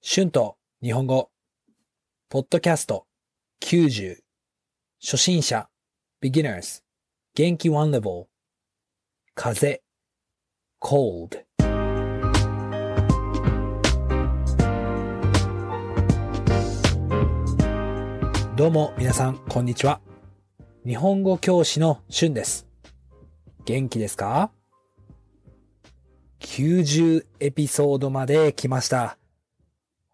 春と日本語、ポッドキャスト90、初心者、beginners、元気 one level、風、cold。どうも皆さん、こんにちは。日本語教師の春です。元気ですか ?90 エピソードまで来ました。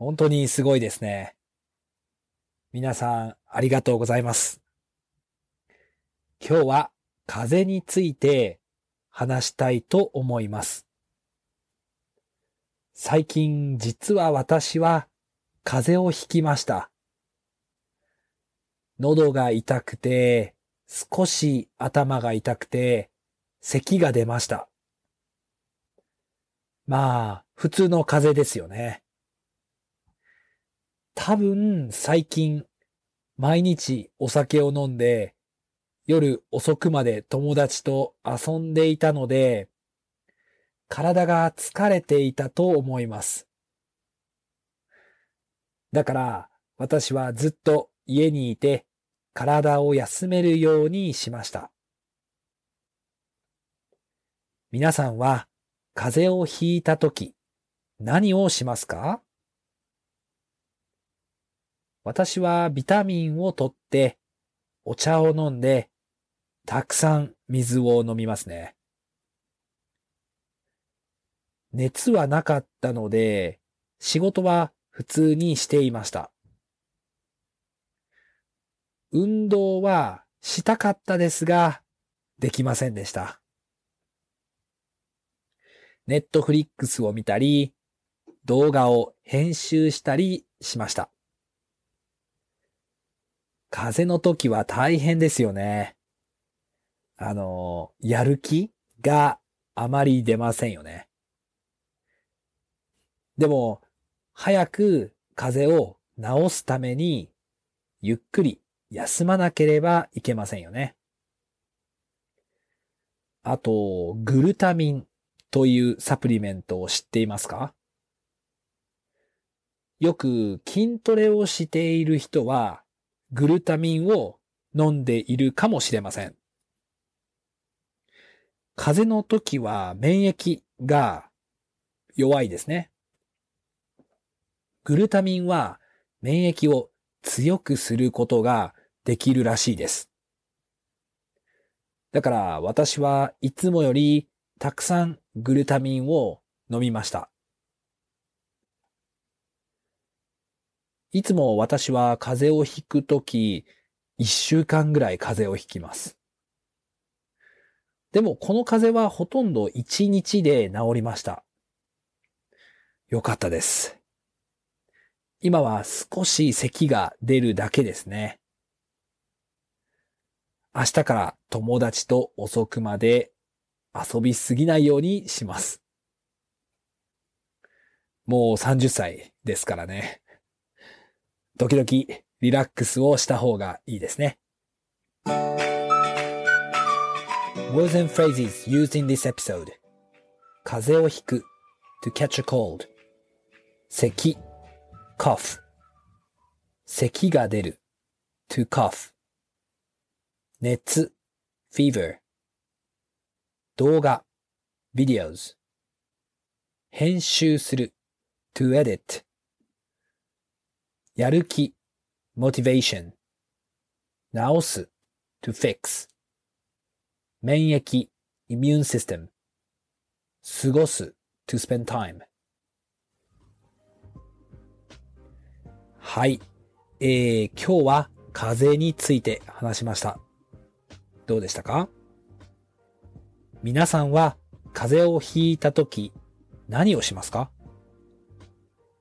本当にすごいですね。皆さん、ありがとうございます。今日は風について話したいと思います。最近、実は私は風邪をひきました。喉が痛くて、少し頭が痛くて、咳が出ました。まあ、普通の風邪ですよね。多分、最近、毎日お酒を飲んで、夜遅くまで友達と遊んでいたので、体が疲れていたと思います。だから、私はずっと家にいて、体を休めるようにしました。皆さんは、風邪をひいたとき、何をしますか？私はビタミンを取って、お茶を飲んで、たくさん水を飲みますね。熱はなかったので、仕事は普通にしていました。運動はしたかったですが、できませんでした。ネットフリックスを見たり、動画を編集したりしました。風邪の時は大変ですよね。あの、やる気があまり出ませんよね。でも、早く風邪を治すために、ゆっくり休まなければいけませんよね。あと、グルタミンというサプリメントを知っていますか？よく筋トレをしている人は、グルタミンを飲んでいるかもしれません。風邪の時は免疫が弱いですね。グルタミンは免疫を強くすることができるらしいです。だから私はいつもよりたくさんグルタミンを飲みました。いつも私は風邪をひくとき、一週間ぐらい風邪をひきます。でもこの風邪はほとんど一日で治りました。よかったです。今は少し咳が出るだけですね。明日から友達と遅くまで遊びすぎないようにします。もう30歳ですからね。時々リラックスをした方がいいですね。Words and phrases used in this episode 風邪をひく to catch a cold 咳 cough 咳が出る to cough 熱 fever 動画 videos 編集する to edit やる気 motivation 治す to fix 免疫 immune system 過ごす to spend time はい。えー、今日は風邪について話しました。どうでしたか？皆さんは風邪をひいたとき何をしますか？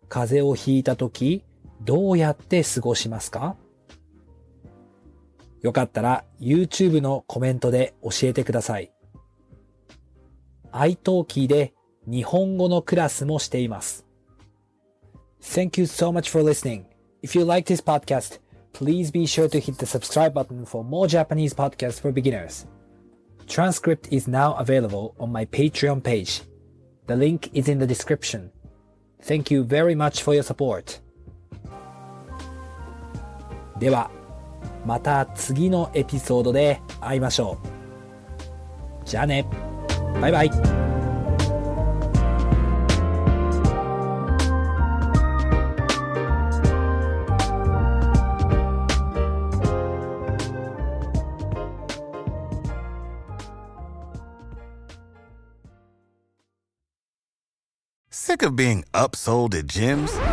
風邪をひいたときどうやって過ごしますかよかったら YouTube のコメントで教えてください。iTalki で日本語のクラスもしています。Thank you so much for listening. If you like this podcast, please be sure to hit the subscribe button for more Japanese podcasts for beginners. Transcript is now available on my Patreon page. The link is in the description. Thank you very much for your support. では、また次のエピソードで会いましょう。じゃあね。バイバイ。Sick of being upsold at gyms?